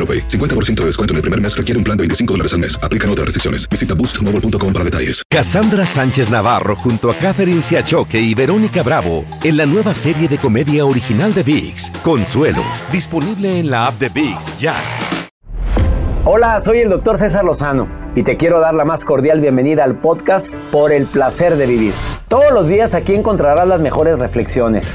AroPay. 50% de descuento en el primer mes requiere un plan de 25 dólares al mes. Aplican otras restricciones. Visita boostmobile.com para detalles. Cassandra Sánchez Navarro junto a Catherine Siachoque y Verónica Bravo en la nueva serie de comedia original de VIX, Consuelo, disponible en la app de VIX ya. Hola, soy el doctor César Lozano y te quiero dar la más cordial bienvenida al podcast Por el placer de vivir. Todos los días aquí encontrarás las mejores reflexiones,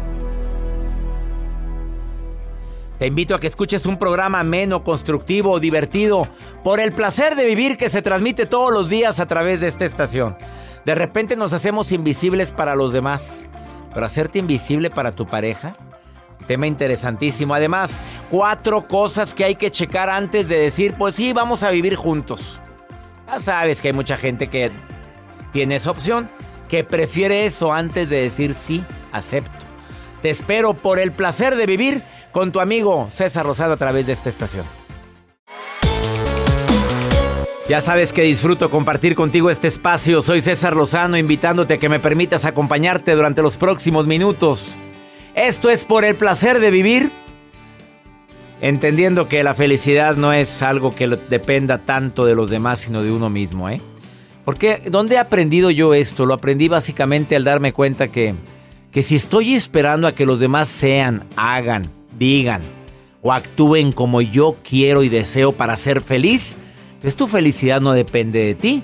Te invito a que escuches un programa ameno, constructivo, divertido, por el placer de vivir que se transmite todos los días a través de esta estación. De repente nos hacemos invisibles para los demás, pero hacerte invisible para tu pareja, tema interesantísimo. Además, cuatro cosas que hay que checar antes de decir, pues sí, vamos a vivir juntos. Ya sabes que hay mucha gente que tiene esa opción, que prefiere eso antes de decir sí, acepto. Te espero por el placer de vivir con tu amigo César Rosado a través de esta estación. Ya sabes que disfruto compartir contigo este espacio. Soy César Lozano invitándote a que me permitas acompañarte durante los próximos minutos. Esto es por el placer de vivir, entendiendo que la felicidad no es algo que dependa tanto de los demás, sino de uno mismo, ¿eh? Porque ¿dónde he aprendido yo esto? Lo aprendí básicamente al darme cuenta que, que si estoy esperando a que los demás sean, hagan, digan o actúen como yo quiero y deseo para ser feliz, entonces tu felicidad no depende de ti.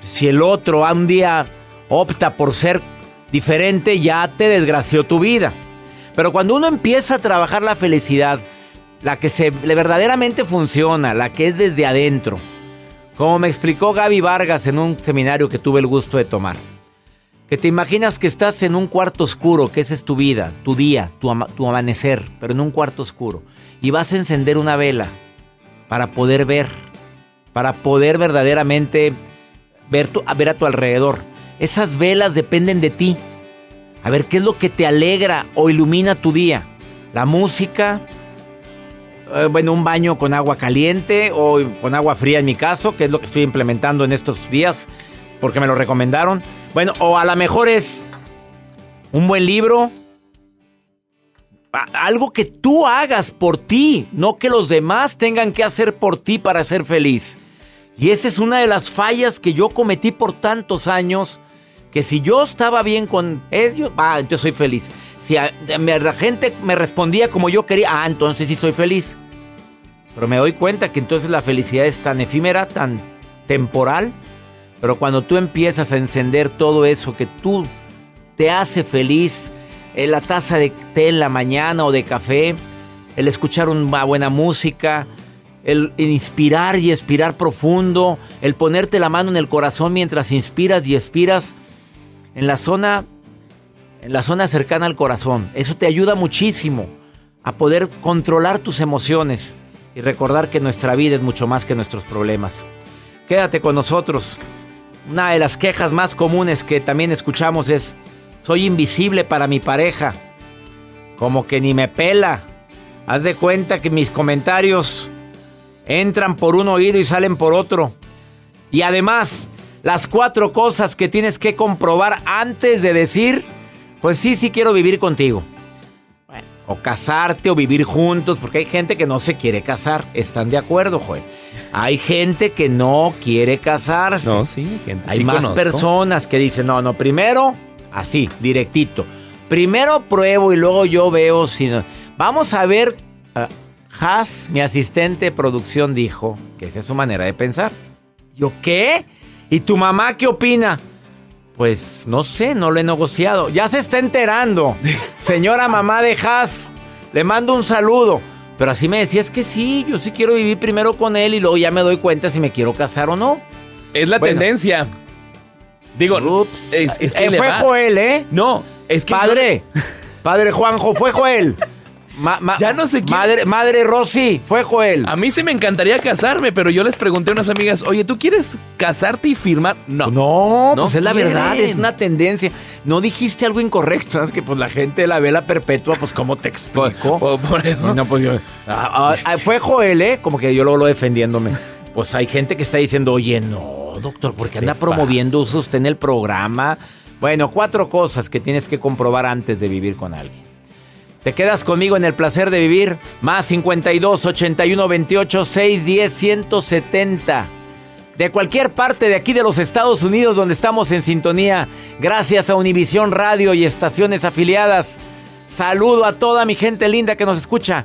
Si el otro un día opta por ser diferente, ya te desgració tu vida. Pero cuando uno empieza a trabajar la felicidad, la que se verdaderamente funciona, la que es desde adentro, como me explicó Gaby Vargas en un seminario que tuve el gusto de tomar. Que te imaginas que estás en un cuarto oscuro, que esa es tu vida, tu día, tu, amanecer, pero en un cuarto oscuro. Y vas a encender una vela para poder ver, para poder verdaderamente ver, ver a tu alrededor. Esas velas dependen de ti. A ver, ¿qué es lo que te alegra o ilumina tu día? La música, eh, bueno, un baño con agua caliente o con agua fría en mi caso, que es lo que estoy implementando en estos días porque me lo recomendaron. Bueno, o a lo mejor es un buen libro. Algo que tú hagas por ti, no que los demás tengan que hacer por ti para ser feliz. Y esa es una de las fallas que yo cometí por tantos años. Que si yo estaba bien con ellos, ah, entonces soy feliz. Si la gente me respondía como yo quería, ah, entonces sí soy feliz. Pero me doy cuenta que entonces la felicidad es tan efímera, tan temporal, pero cuando tú empiezas a encender todo eso que tú te hace feliz, en eh, la taza de té en la mañana o de café, el escuchar una buena música, el inspirar y expirar profundo, el ponerte la mano en el corazón mientras inspiras y expiras, en la zona en la zona cercana al corazón. Eso te ayuda muchísimo a poder controlar tus emociones y recordar que nuestra vida es mucho más que nuestros problemas. Quédate con nosotros. Una de las quejas más comunes que también escuchamos es, soy invisible para mi pareja. Como que ni me pela. Haz de cuenta que mis comentarios entran por un oído y salen por otro. Y además, las cuatro cosas que tienes que comprobar antes de decir, pues sí, sí quiero vivir contigo. O casarte o vivir juntos, porque hay gente que no se quiere casar. ¿Están de acuerdo, Joel? Hay gente que no quiere casarse. No, sí, gente. Hay sí más conozco. personas que dicen, no, no, primero, así, directito. Primero pruebo y luego yo veo si... no- Vamos a ver, ah, Has, mi asistente de producción, dijo que esa es su manera de pensar. ¿Yo qué? ¿Y tu mamá qué opina? Pues no sé, no lo he negociado. Ya se está enterando. Señora mamá de Has, le mando un saludo. Pero así me decía, es que sí, yo sí quiero vivir primero con él y luego ya me doy cuenta si me quiero casar o no. Es la Bueno. tendencia. Digo, Ups. es, es que Eh, fue Joel, ¿eh? No, es que Padre, padre Juanjo, fue Joel. Ma- ma- Ya no sé quién- Madre, madre Rosy, fue Joel. A mí sí me encantaría casarme, pero yo les pregunté a unas amigas, oye, ¿tú quieres casarte y firmar? No. No, No pues es la verdad, es una tendencia. No dijiste algo incorrecto, ¿sabes? Que pues la gente de la vela perpetua, pues ¿cómo te explico? por- por eso. No, pues yo. Ah, ah, fue Joel, ¿eh? Como que yo lo lo defendiéndome. Pues hay gente que está diciendo, oye, no, doctor, ¿por qué anda ¿Qué promoviendo pasa? usted en el programa? Bueno, cuatro cosas que tienes que comprobar antes de vivir con alguien. ¿Te quedas conmigo en el placer de vivir? Más 52 81 28 610 170. De cualquier parte de aquí de los Estados Unidos donde estamos en sintonía, gracias a Univisión Radio y estaciones afiliadas. Saludo a toda mi gente linda que nos escucha,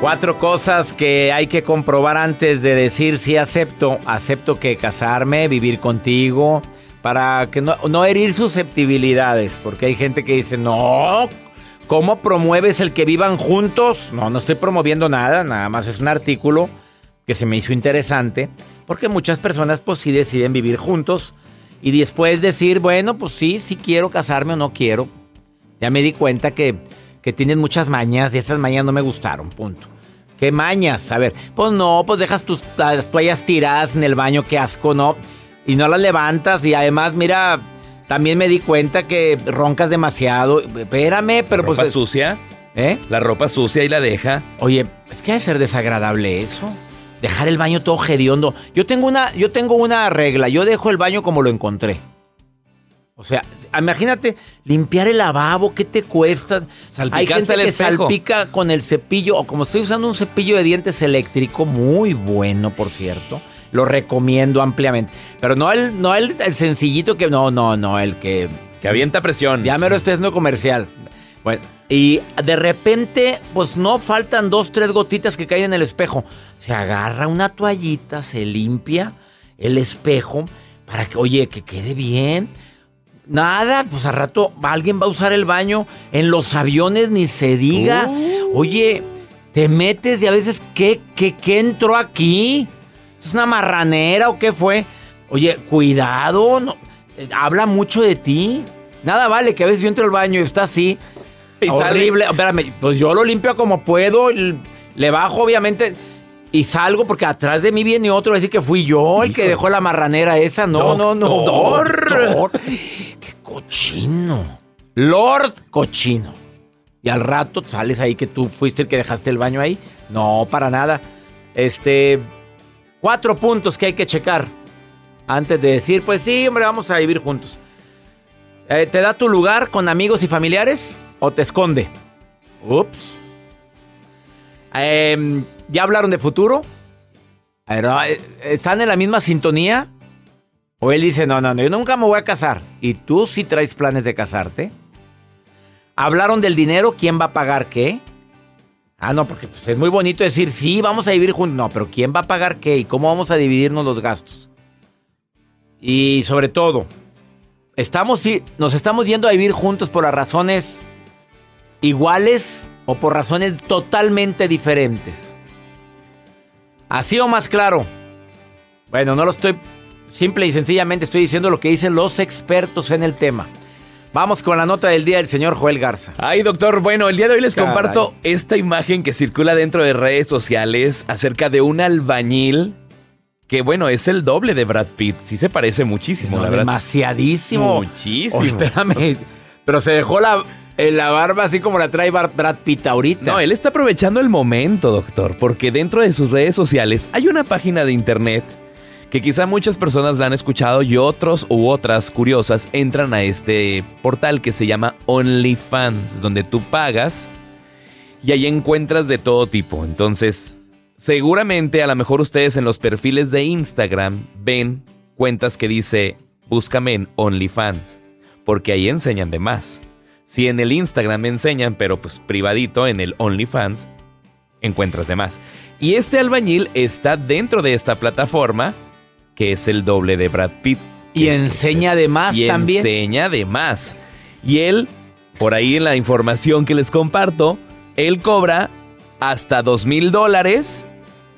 Cuatro cosas que hay que comprobar antes de decir si acepto. Acepto que casarme, vivir contigo, para que no, no herir susceptibilidades. Porque hay gente que dice, no, ¿cómo promueves el que vivan juntos? No, no estoy promoviendo nada, nada más es un artículo que se me hizo interesante. Porque muchas personas pues sí deciden vivir juntos y después decir, bueno, pues sí, sí quiero casarme o no quiero. Ya me di cuenta que, que tienes muchas mañas y esas mañas no me gustaron, punto. ¿Qué mañas? A ver, pues no, pues dejas tus las toallas tiradas en el baño, qué asco, ¿no? Y no las levantas y además, mira, también me di cuenta que roncas demasiado. Espérame, pero ropa pues... sucia, ¿Eh? la ropa sucia y la deja. Oye, es que debe ser desagradable eso. Dejar el baño todo hediondo. Yo tengo una, yo tengo una regla. Yo dejo el baño como lo encontré. O sea, imagínate limpiar el lavabo, ¿qué te cuesta? Salpicaste Hay gente el que espejo. salpica con el cepillo, o como estoy usando un cepillo de dientes eléctrico, muy bueno, por cierto. Lo recomiendo ampliamente. Pero no el, no el, el sencillito que. No, no, no, el que. Que avienta presión. Ya me lo estoy haciendo comercial. Bueno, y de repente, pues no faltan dos, tres gotitas que caen en el espejo. Se agarra una toallita, se limpia el espejo para que, oye, que quede bien. Nada, pues al rato alguien va a usar el baño. En los aviones ni se diga. Oye, te metes y a veces, ¿qué, qué, qué entró aquí? ¿Es una marranera o qué fue? Oye, cuidado, no, eh, habla mucho de ti. Nada vale que a veces yo entro al baño y está así. Y sale- horrible. Espérame, pues yo lo limpio como puedo. Le bajo, obviamente. Y salgo porque atrás de mí viene otro a decir que fui yo el que dejó la marranera esa. No, no, no. Doctor. Cochino. Lord cochino. Y al rato sales ahí que tú fuiste el que dejaste el baño ahí. No, para nada. Este. Cuatro puntos que hay que checar. Antes de decir, pues sí, hombre, vamos a vivir juntos. Eh, ¿Te da tu lugar con amigos y familiares o te esconde? Ups. Em, ¿Ya hablaron de futuro? Eh, ¿Están en la misma sintonía? ¿O él dice, no, no, no, yo nunca me voy a casar? ¿Y tú sí traes planes de casarte? ¿Hablaron del dinero? ¿Quién va a pagar qué? Ah, no, porque pues, es muy bonito decir, sí, vamos a vivir juntos. No, pero ¿quién va a pagar qué? ¿Y cómo vamos a dividirnos los gastos? Y sobre todo, estamos, nos estamos yendo a vivir juntos por las razones iguales o por razones totalmente diferentes. Así o más claro. Bueno, no lo estoy, simple y sencillamente estoy diciendo lo que dicen los expertos en el tema. Vamos con la nota del día del señor Joel Garza. Ay, doctor, bueno, el día de hoy les Caray. comparto esta imagen que circula dentro de redes sociales acerca de un albañil que, bueno, es el doble de Brad Pitt. Sí se parece muchísimo, No, la verdad. demasiadísimo. Muchísimo. Oh, espérame, pero se dejó la, eh, la barba así como la trae Brad Pitt ahorita. No, él está aprovechando el momento, doctor, porque dentro de sus redes sociales hay una página de internet que quizá muchas personas la han escuchado y otros u otras curiosas entran a este portal que se llama OnlyFans, donde tú pagas y ahí encuentras de todo tipo. Entonces, seguramente a lo mejor ustedes en los perfiles de Instagram ven cuentas que dice búscame en OnlyFans, porque ahí enseñan de más. Si en el Instagram enseñan, pero pues privadito en el OnlyFans, encuentras de más. Y este albañil está dentro de esta plataforma, que es el doble de Brad Pitt. y que enseña de más y también. enseña de más. Y él, por ahí en la información que les comparto, él cobra hasta dos mil dólares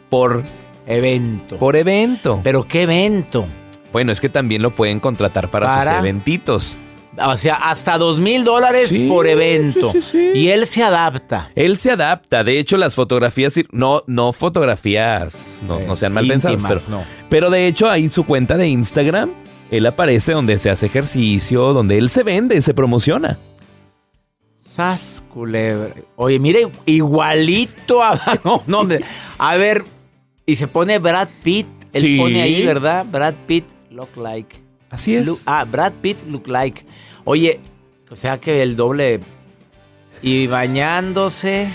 por, Evento. por evento. Pero qué evento. Bueno, es que también lo pueden contratar para, ¿Para? sus eventitos. O sea, hasta dos mil dólares por evento. sí, sí, sí. Y él se adapta. Él se adapta. De hecho, las fotografías, no, no fotografías, no, Eh, no sean mal pensadas, pero, no. pero de hecho ahí su cuenta de Instagram, él aparece donde se hace ejercicio, donde él se vende, se promociona. Sas, culebre. Oye, mire, igualito a. No, no. A ver, y se pone Brad Pitt. Él pone ahí, ¿verdad? Brad Pitt look like. Así es. Lu- ah, Brad Pitt look like. Oye, o sea que el doble. Y bañándose.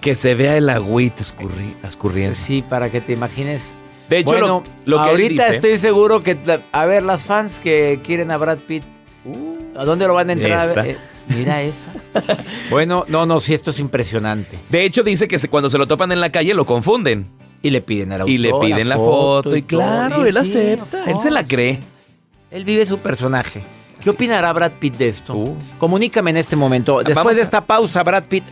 Que se vea el agüita escurri- escurriendo. Sí, para que te imagines. De hecho, bueno, lo, lo que ahorita dice- estoy seguro que. A ver, las fans que quieren a Brad Pitt. ¿A dónde lo van a entrar? Esta. Eh, mira esa. bueno, no, no, sí, esto es impresionante. De hecho, dice que se- cuando se lo topan en la calle lo confunden. Y le piden el Y le autor, piden la foto. Y claro, Y él sí, acepta. Él se la cree. Él vive su personaje. ¿Qué opinará Brad Pitt de esto? Uh. Comunícame en este momento. Después de esta pausa, Brad Pitt.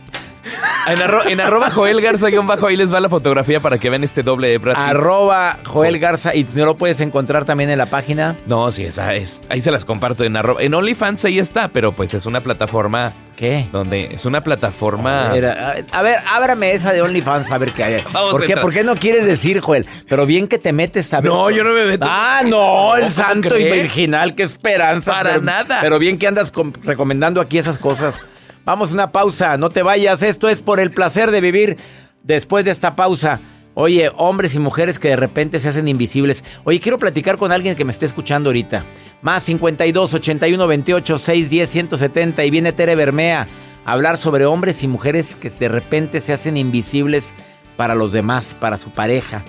En, arro- en arroba Joel Garza guion bajo, ahí les va la fotografía para que vean este doble de Brad Pitt. Arroba Joel Garza. Y no lo puedes encontrar también en la página. No, sí, esa es. Ahí se las comparto en arroba. En OnlyFans ahí está, pero pues es una plataforma ¿Qué? donde es una plataforma. A ver, a, ver, ábrame esa de OnlyFans para ver qué hay. Vamos ¿Por qué. ¿Por qué no quieres decir, Joel? Pero bien que te metes a ver. No, yo no me meto. Ah, no, el ¿Cómo santo y virginal, qué esperanza. Para pero- nada. Pero bien que andas com- recomendando aquí esas cosas. Vamos a una pausa, no te vayas. Esto es por el placer de vivir. Después de esta pausa, Oye, hombres y mujeres que de repente se hacen invisibles. Oye, quiero platicar con alguien que me esté escuchando ahorita. Más 52 81 28 610 170 y viene Tere Bermea a hablar sobre hombres y mujeres que de repente se hacen invisibles para los demás, para su pareja.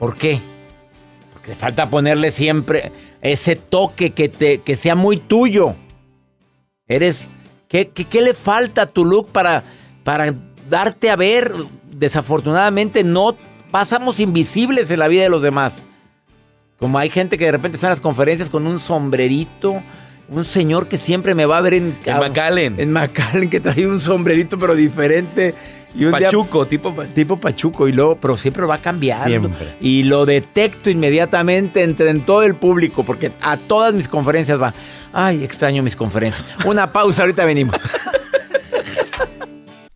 ¿Por qué? Porque falta ponerle siempre ese toque que, te, que sea muy tuyo. Eres. ¿Qué, qué, le falta a tu look para, para darte a ver? Desafortunadamente no pasamos invisibles en la vida de los demás. Como hay gente que de repente está en las conferencias con un sombrerito, un señor que siempre me va a ver en... En McAllen. En McAllen, que trae un sombrerito pero diferente. Y un pachuco, tipo, tipo pachuco. Y luego, pero siempre va cambiando. Y lo detecto inmediatamente entre en todo el público, porque a todas mis conferencias va. Ay, extraño mis conferencias. Una pausa, ahorita venimos.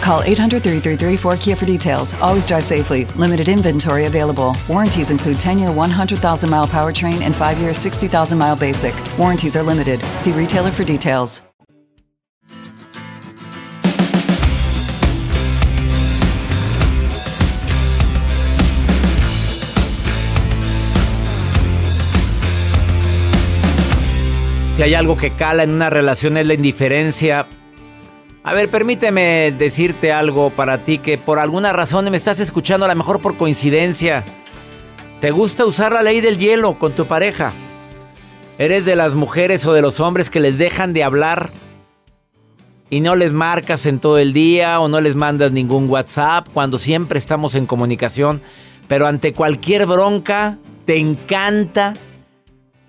Call 800 333 4KIA for details. Always drive safely. Limited inventory available. Warranties include 10 year 100,000 mile powertrain and 5 year 60,000 mile basic. Warranties are limited. See retailer for details. Si hay algo que cala en una relación es la indiferencia A ver, permíteme decirte algo para ti que por alguna razón me estás escuchando, a lo mejor por coincidencia. ¿Te gusta usar la ley del hielo con tu pareja? ¿Eres de las mujeres o de los hombres que les dejan de hablar y no les marcas en todo el día o no les mandas ningún WhatsApp cuando siempre estamos en comunicación? Pero ante cualquier bronca, te encanta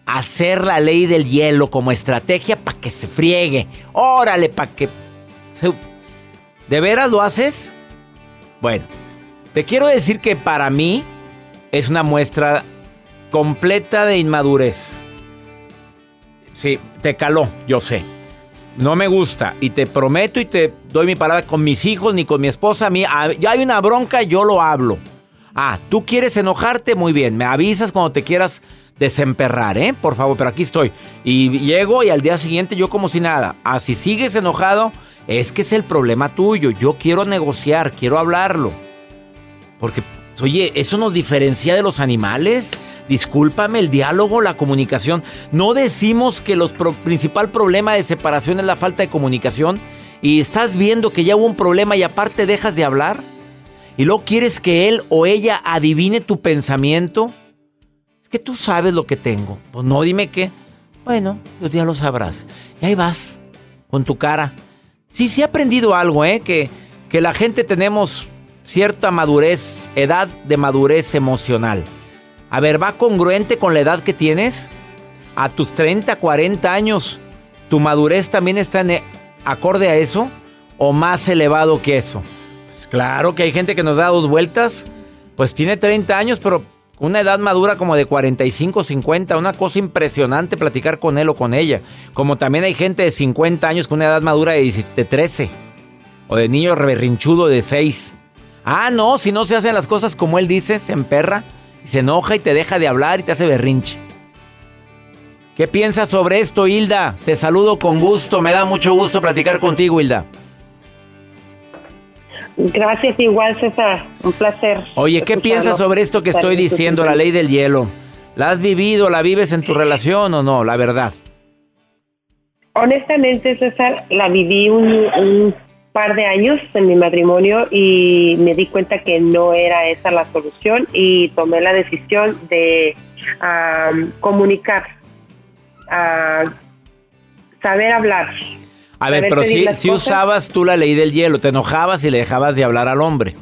hacer la ley del hielo como estrategia para que se friegue. Órale, para que ¿De veras lo haces? Bueno, te quiero decir que para mí es una muestra completa de inmadurez. Sí, te caló, yo sé. No me gusta y te prometo y te doy mi palabra con mis hijos ni con mi esposa. A mí, ya hay una bronca, yo lo hablo. Ah, tú quieres enojarte, muy bien. Me avisas cuando te quieras desemperrar, ¿eh? Por favor, pero aquí estoy. Y llego y al día siguiente yo como si nada. Ah, si sigues enojado, es que es el problema tuyo. Yo quiero negociar, quiero hablarlo. Porque, oye, eso nos diferencia de los animales. Discúlpame, el diálogo, la comunicación. No decimos que el principal problema de separación es la falta de comunicación. Y estás viendo que ya hubo un problema y aparte dejas de hablar. Y luego quieres que él o ella adivine tu pensamiento. Es que tú sabes lo que tengo. Pues no, dime qué. Bueno, pues ya lo sabrás. Y ahí vas, con tu cara. Sí, sí he aprendido algo, ¿eh? Que, que la gente tenemos cierta madurez, edad de madurez emocional. A ver, ¿va congruente con la edad que tienes? A tus 30, 40 años, ¿tu madurez también está en, acorde a eso? ¿O más elevado que eso? Claro que hay gente que nos da dos vueltas, pues tiene 30 años, pero una edad madura como de 45, 50, una cosa impresionante platicar con él o con ella. Como también hay gente de 50 años con una edad madura de 13. O de niño reberrinchudo de 6. Ah, no, si no se hacen las cosas como él dice, se emperra, se enoja y te deja de hablar y te hace berrinche. ¿Qué piensas sobre esto, Hilda? Te saludo con gusto, me da mucho gusto platicar contigo, Hilda. Gracias, igual César, un placer. Oye, ¿qué piensas sobre esto que estoy diciendo, la ley del hielo? ¿La has vivido, la vives en tu relación o no? La verdad. Honestamente, César, la viví un, par de años en mi matrimonio y me di cuenta que no era esa la solución y tomé la decisión de comunicar, saber hablar a ver, pero si, si usabas tú la ley del hielo, te enojabas y le dejabas de hablar al hombre.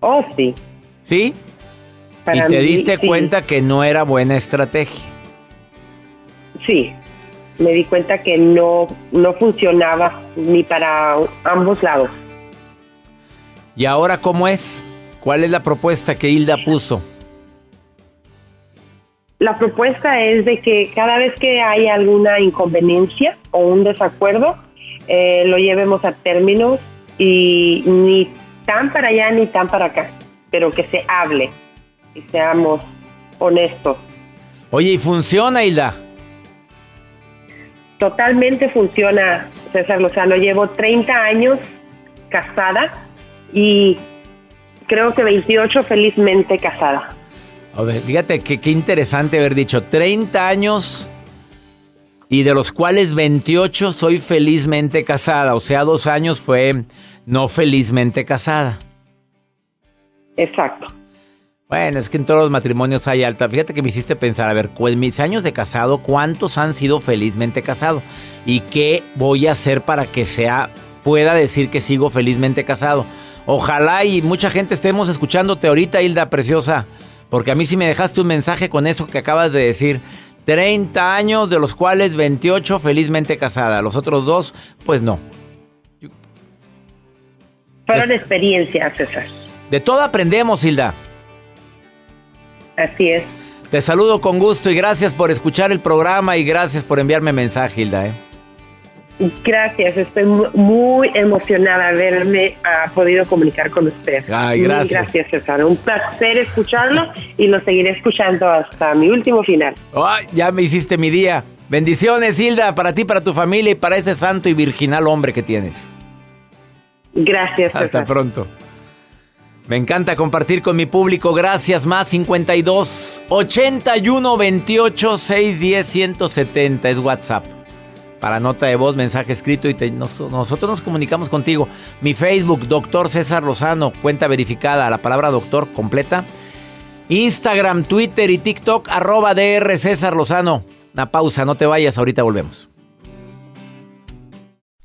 Oh, sí. ¿Sí? y te diste cuenta que no era buena estrategia. Sí, me di cuenta que no, no funcionaba ni para ambos lados. ¿Y ahora cómo es? ¿Cuál es la propuesta que Hilda puso? La propuesta es de que cada vez que hay alguna inconveniencia o un desacuerdo, eh, lo llevemos a términos y ni tan para allá ni tan para acá, pero que se hable y seamos honestos. Oye, ¿y funciona, Hilda? Totalmente funciona, César Lozano. Llevo 30 años casada y creo que 28 felizmente casada. Fíjate que qué interesante haber dicho 30 años y de los cuales 28 soy felizmente casada. O sea, dos años fue no felizmente casada. Exacto. Bueno, es que en todos los matrimonios hay alta. Fíjate que me hiciste pensar, a ver, en mis años de casado, ¿cuántos han sido felizmente casados? ¿Y qué voy a hacer para que sea, pueda decir que sigo felizmente casado? Ojalá y mucha gente estemos escuchándote ahorita, Hilda Preciosa. Porque a mí sí me dejaste un mensaje con eso que acabas de decir. 30 años, de los cuales 28 felizmente casada. Los otros dos, pues no. Fueron experiencias, César. De todo aprendemos, Hilda. Así es. Te saludo con gusto y gracias por escuchar el programa y gracias por enviarme mensaje, Hilda. ¿eh? Gracias, estoy muy emocionada de haberme ah, podido comunicar con usted. Ay, gracias. gracias, César. Un placer escucharlo y lo seguiré escuchando hasta mi último final. Ay, ya me hiciste mi día. Bendiciones, Hilda, para ti, para tu familia y para ese santo y virginal hombre que tienes. Gracias. César. Hasta pronto. Me encanta compartir con mi público. Gracias, más 52 81 28 610 170 es WhatsApp para nota de voz, mensaje escrito y nosotros nos comunicamos contigo. Mi Facebook, doctor César Lozano, cuenta verificada, la palabra doctor completa. Instagram, Twitter y TikTok, arroba DR César Lozano. Una pausa, no te vayas, ahorita volvemos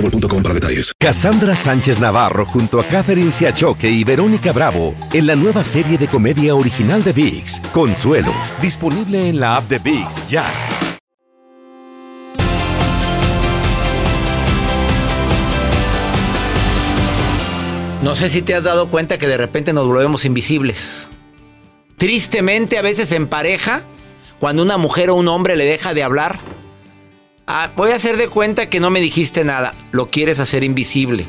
boostmobile.com para detalles. Cassandra Sánchez Navarro junto a Catherine Siachoque y Verónica Bravo en la nueva serie de comedia original de VIX, Consuelo, disponible en la app de VIX ya. No sé si te has dado cuenta que de repente nos volvemos invisibles. Tristemente, a veces en pareja, cuando una mujer o un hombre le deja de hablar, Ah, voy a hacer de cuenta que no me dijiste nada. Lo quieres hacer invisible.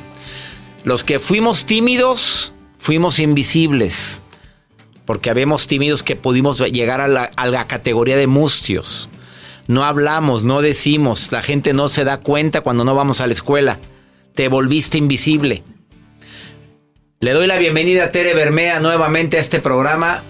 Los que fuimos tímidos, fuimos invisibles. Porque habíamos tímidos que pudimos llegar a la, a la categoría de mustios. No hablamos, no decimos. La gente no se da cuenta cuando no vamos a la escuela. Te volviste invisible. Le doy la bienvenida a Tere Bermea nuevamente a este programa.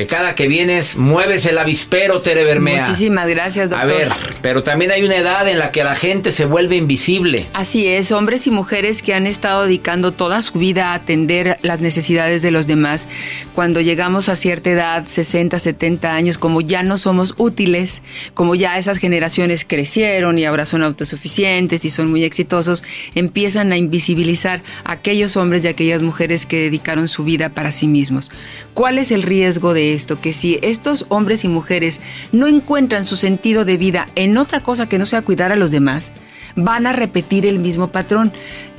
Que cada que vienes mueves el avispero, Tere Bermea. Muchísimas gracias, doctor. A ver, pero también hay una edad en la que la gente se vuelve invisible. Así es, hombres y mujeres que han estado dedicando toda su vida a atender las necesidades de los demás. Cuando llegamos a cierta edad, 60, 70 años, como ya no somos útiles, como ya esas generaciones crecieron y ahora son autosuficientes y son muy exitosos, empiezan a invisibilizar a aquellos hombres y aquellas mujeres que dedicaron su vida para sí mismos. ¿Cuál es el riesgo de esto? Que si estos hombres y mujeres no encuentran su sentido de vida en otra cosa que no sea cuidar a los demás, van a repetir el mismo patrón.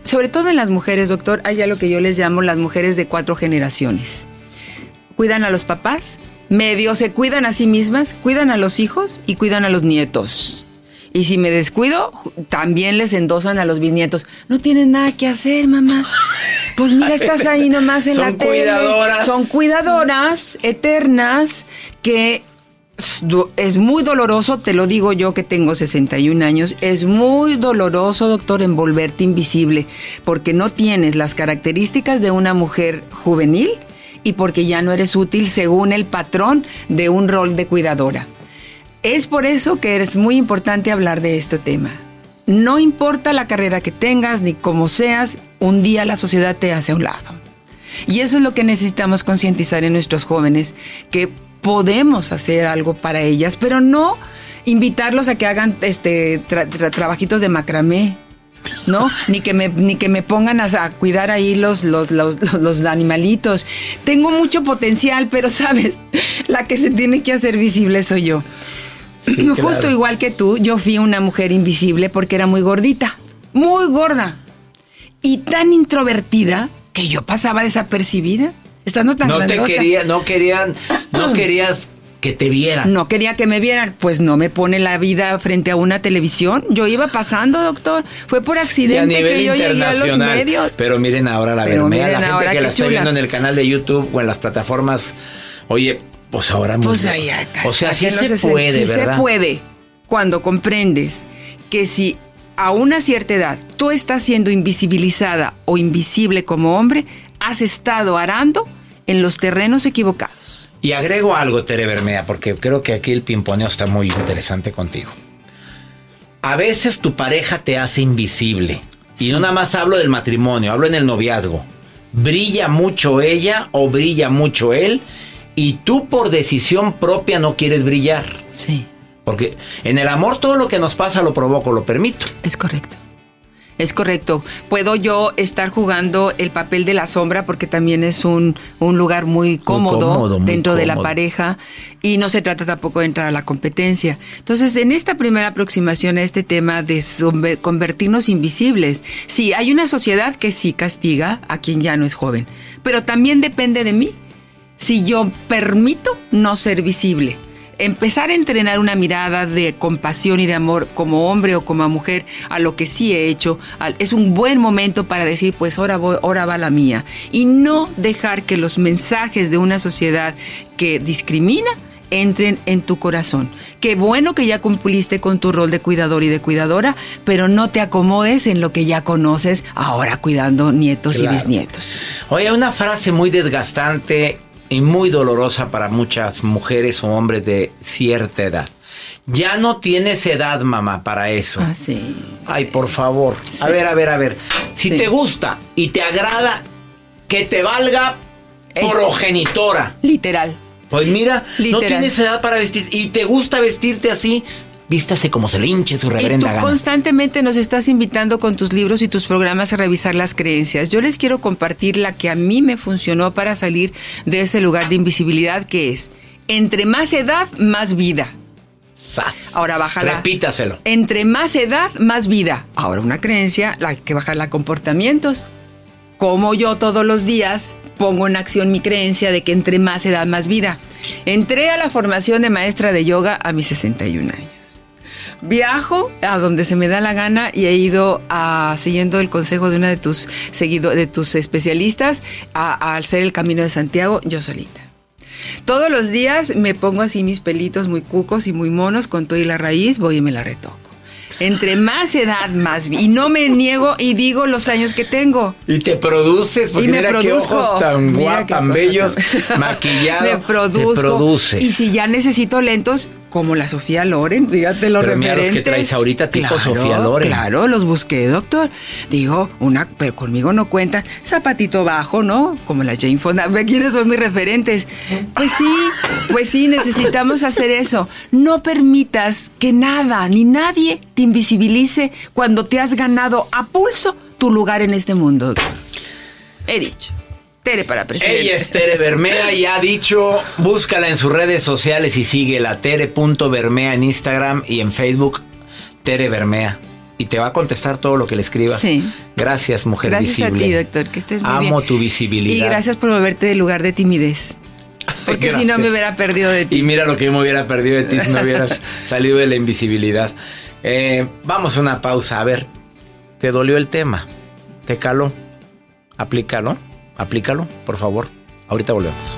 Sobre todo en las mujeres, doctor, hay algo que yo les llamo las mujeres de cuatro generaciones. Cuidan a los papás, medio se cuidan a sí mismas, cuidan a los hijos y cuidan a los nietos. Y si me descuido, también les endosan a los bisnietos. No tienen nada que hacer, mamá. Pues mira, estás ahí nomás en Son la tele. cuidadoras. Son cuidadoras eternas que es muy doloroso, te lo digo yo que tengo 61 años, es muy doloroso, doctor, en volverte invisible, porque no tienes las características de una mujer juvenil y porque ya no eres útil según el patrón de un rol de cuidadora. Es por eso que es muy importante hablar de este tema. No importa la carrera que tengas ni cómo seas, un día la sociedad te hace a un lado. Y eso es lo que necesitamos concientizar en nuestros jóvenes, que podemos hacer algo para ellas, pero no invitarlos a que hagan este tra- tra- trabajitos de macramé. ¿No? Ni que me, ni que me pongan a, a cuidar ahí los, los, los, animalitos. Tengo mucho potencial, pero sabes, la que se tiene que hacer visible soy yo. Justo claro. igual que tú, yo fui una mujer invisible porque era muy gordita, muy gorda y tan introvertida que yo pasaba desapercibida, estando tan No te quería, no querían, no querías que te vieran. No quería que me vieran, pues no me pone la vida frente a una televisión. Yo iba pasando, doctor. Fue por accidente nivel que yo llegué a los internacional. medios. Pero miren ahora la Pero Bermea, la gente ahora que la está viendo en el canal de YouTube o en las plataformas. Oye, pues ahora Pues mismo. ahí acá, O sea, sí se sesen- puede, sí ¿verdad? se puede. Cuando comprendes que si a una cierta edad tú estás siendo invisibilizada o invisible como hombre, has estado arando en los terrenos equivocados. Y agrego algo, Tere Bermea, porque creo que aquí el pimponeo está muy interesante contigo. A veces tu pareja te hace invisible. Y no nada más hablo del matrimonio, hablo en el noviazgo. Brilla mucho ella o brilla mucho él y tú por decisión propia no quieres brillar. Sí. Porque en el amor todo lo que nos pasa lo provoco, lo permito. Es correcto. Es correcto. Puedo yo estar jugando el papel de la sombra porque también es un, un lugar muy cómodo, cómodo, muy dentro de la pareja y no se trata tampoco de entrar a la competencia. Entonces, en esta primera aproximación a este tema de convertirnos invisibles, sí, hay una sociedad que sí castiga a quien ya no es joven, pero también depende de mí si yo permito no ser visible. Empezar a entrenar una mirada de compasión y de amor como hombre o como mujer a lo que sí he hecho, es un buen momento para decir, pues ahora, voy, ahora va la mía. Y no dejar que los mensajes de una sociedad que discrimina entren en tu corazón. Qué bueno que ya cumpliste con tu rol de cuidador y de cuidadora, pero no te acomodes en lo que ya conoces ahora cuidando nietos Claro. y bisnietos. Oye, una frase muy desgastante y muy dolorosa para muchas mujeres o hombres de cierta edad. Ya no tienes edad, mamá, para eso. Ah, sí. Ay, por favor. A ver, a ver, a ver. Si Sí. te gusta y te agrada, que te valga Eso. progenitora. Literal. Pues mira, no tienes edad para vestir y te gusta vestirte así, vístase como se le hinche su Y tú reverenda gana. constantemente nos estás invitando con tus libros y tus programas a revisar las creencias. Yo les quiero compartir la que a mí me funcionó para salir de ese lugar de invisibilidad que es, entre más edad, más vida. Sas. Ahora bájala. Repítaselo. Entre más edad, más vida. Ahora una creencia, la que bajarla a comportamientos. Como yo todos los días pongo en acción mi creencia de que entre más edad, más vida. Entré a la formación de maestra de yoga a mis 61 años. Viajo a donde se me da la gana y he ido a, siguiendo el consejo de una de tus seguido, de tus especialistas a, a hacer el camino de Santiago yo solita. Todos los días me pongo así mis pelitos muy cucos y muy monos con todo y la raíz, voy y me la retoco. Entre más edad, más. Y no me niego y digo los años que tengo. Y te produces, porque Y me mira qué ojos tan guapos, tan bellos, tan- maquillado. Me produzco. Te produces. Y si ya necesito lentes, como la Sofía Loren, fíjate los Pero mira los que referentes. traes ahorita, tipo Claro, Sofía Loren. Claro, los busqué, doctor. Digo, una, pero conmigo no cuenta. Zapatito bajo, ¿no? Como la Jane Fonda. Quiénes son mis referentes. Pues sí, pues sí, necesitamos hacer eso. No permitas que nada ni nadie te invisibilice cuando te has ganado a pulso tu lugar en este mundo. He dicho. Tere para presidente. Ella es Tere Bermea y ha dicho, búscala en sus redes sociales y síguela, tere.bermea en Instagram y en Facebook, Tere Bermea. Y te va a contestar todo lo que le escribas. Sí. Gracias, mujer Gracias visible. a ti, doctor, que estés muy Amo bien. tu visibilidad. Y gracias por moverte del lugar de timidez. Porque si no Gracias. me hubiera perdido de ti. Y mira lo que yo me hubiera perdido de ti si no hubieras salido de la invisibilidad. Eh, vamos a una pausa. A ver, ¿te dolió el tema? ¿Te caló? Aplícalo. Aplícalo, por favor. Ahorita volvemos.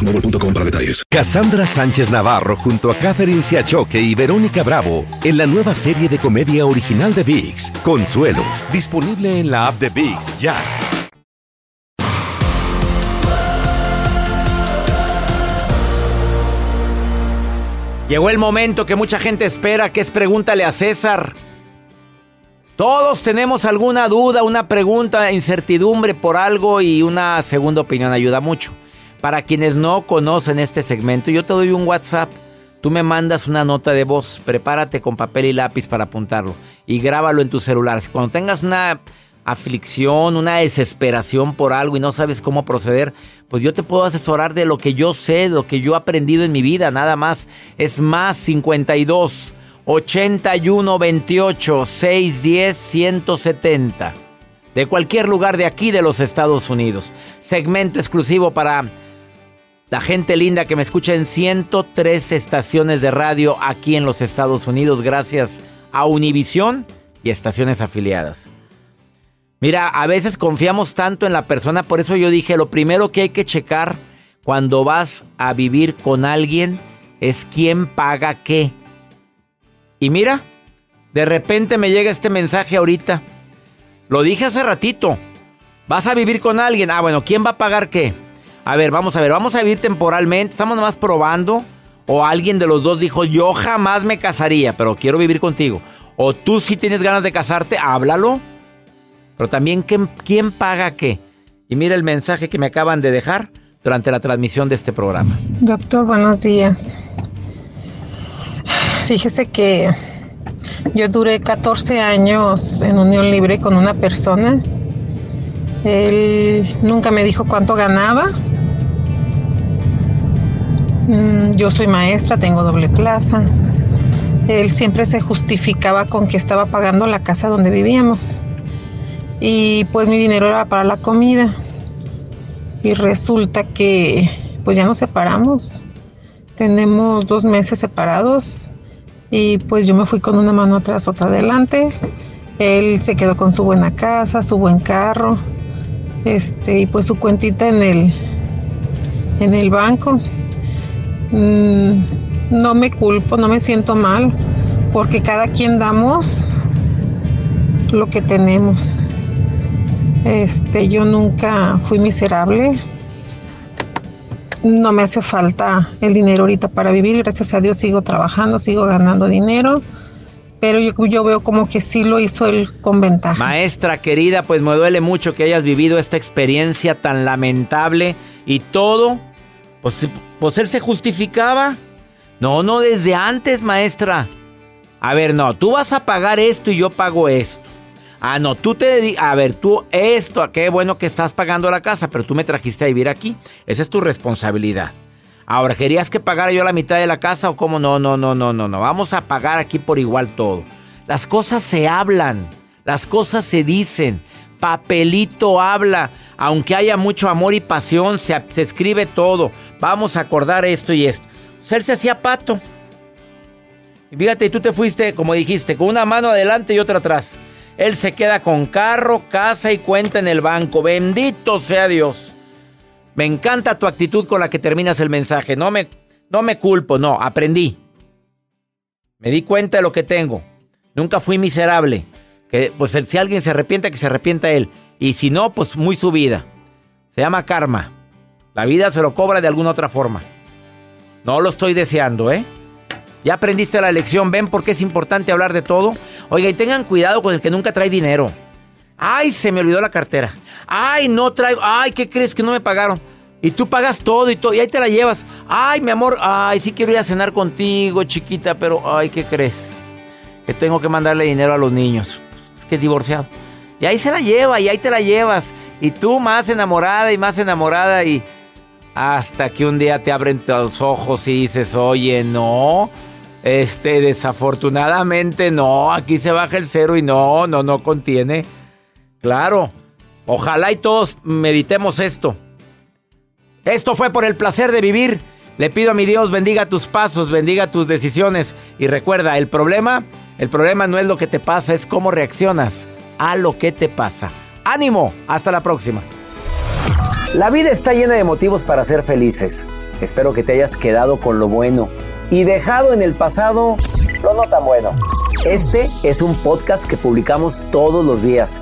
boostmobile.com para detalles. Cassandra Sánchez Navarro junto a Catherine Siachoque y Verónica Bravo en la nueva serie de comedia original de VIX, Consuelo, disponible en la app de VIX ya. Llegó el momento que mucha gente espera, que es pregúntale a César. Todos tenemos alguna duda, una pregunta, incertidumbre por algo y una segunda opinión ayuda mucho. Para quienes no conocen este segmento, yo te doy un WhatsApp. Tú me mandas una nota de voz, prepárate con papel y lápiz para apuntarlo y grábalo en tu celular. Cuando tengas una aflicción, una desesperación por algo y no sabes cómo proceder, pues yo te puedo asesorar de lo que yo sé, de lo que yo he aprendido en mi vida, nada más. Es más 52 81 28 610 170. De cualquier lugar de aquí de los Estados Unidos. Segmento exclusivo para la gente linda que me escucha en 103 estaciones de radio aquí en los Estados Unidos, gracias a Univisión y estaciones afiliadas. Mira, a veces confiamos tanto en la persona, por eso yo dije, lo primero que hay que checar cuando vas a vivir con alguien es quién paga qué. Y mira, de repente me llega este mensaje ahorita. Lo dije hace ratito. Vas a vivir con alguien. Ah, bueno, ¿quién va a pagar qué? A ver, vamos a ver, vamos a vivir temporalmente. Estamos nomás probando. O alguien de los dos dijo, yo jamás me casaría, pero quiero vivir contigo. O tú si tienes ganas de casarte, háblalo. Pero también, ¿quién, quién paga qué? Y mira el mensaje que me acaban de dejar durante la transmisión de este programa. Doctor, buenos días. Fíjese que yo duré 14 años en unión libre con una persona. Él nunca me dijo cuánto ganaba. Mm, Yo soy maestra, tengo doble plaza. Él siempre se justificaba con que estaba pagando la casa donde vivíamos. Y pues mi dinero era para la comida. Y resulta que pues ya nos separamos. Tenemos dos meses separados y pues yo me fui con una mano atrás, otra adelante. Él se quedó con su buena casa, su buen carro, este y pues su cuentita en el en el banco. Mm, no me culpo, no me siento mal, porque cada quien damos lo que tenemos. Este, yo nunca fui miserable. No me hace falta el dinero ahorita para vivir. Gracias a Dios sigo trabajando, sigo ganando dinero. pero yo, yo veo como que sí lo hizo él con ventaja. Maestra querida, pues me duele mucho que hayas vivido esta experiencia tan lamentable y todo, pues, pues él se justificaba. No, no, desde antes, maestra. A ver, no, tú vas a pagar esto y yo pago esto. Ah, no, tú te a ver, tú esto, qué bueno que estás pagando la casa, pero tú me trajiste a vivir aquí. Esa es tu responsabilidad. Ahora, ¿querías que pagara yo la mitad de la casa o cómo? No, no, no, no, no, no. Vamos a pagar aquí por igual todo. Las cosas se hablan, las cosas se dicen. Papelito habla, aunque haya mucho amor y pasión, se, escribe todo. Vamos a acordar esto y esto. él se hacía pato. Y tú te fuiste, como dijiste, con una mano adelante y otra atrás. Él se queda con carro, casa y cuenta en el banco. Bendito sea Dios. Me encanta tu actitud con la que terminas el mensaje. No me, no me culpo, no, aprendí. Me di cuenta de lo que tengo. Nunca fui miserable. Pues si alguien se arrepienta, que se arrepienta él. Y si no, pues muy su vida. Se llama karma. La vida se lo cobra de alguna otra forma. No lo estoy deseando, ¿eh? Ya aprendiste la lección, ven por qué es importante hablar de todo. Oiga, y tengan cuidado con el que nunca trae dinero. Ay, se me olvidó la cartera. Ay, no traigo. Ay, ¿qué crees que no me pagaron? Y tú pagas todo y todo, y ahí te la llevas. Ay, mi amor, ay, sí quiero ir a cenar contigo, chiquita, pero ay, ¿qué crees? Que tengo que mandarle dinero a los niños. Que divorciado. Y ahí se la lleva, y ahí te la llevas. Y tú más enamorada y más enamorada, y hasta que un día te abren los ojos y dices, oye, no. Este, desafortunadamente no, aquí se baja el cero y no, no, no contiene. Claro, ojalá y todos meditemos esto. Esto fue por el placer de vivir. Le pido a mi Dios bendiga tus pasos, bendiga tus decisiones y recuerda, el problema, el problema no es lo que te pasa, es cómo reaccionas a lo que te pasa. Ánimo, hasta la próxima. La vida está llena de motivos para ser felices. Espero que te hayas quedado con lo bueno y dejado en el pasado lo no tan bueno. Este es un podcast que publicamos todos los días,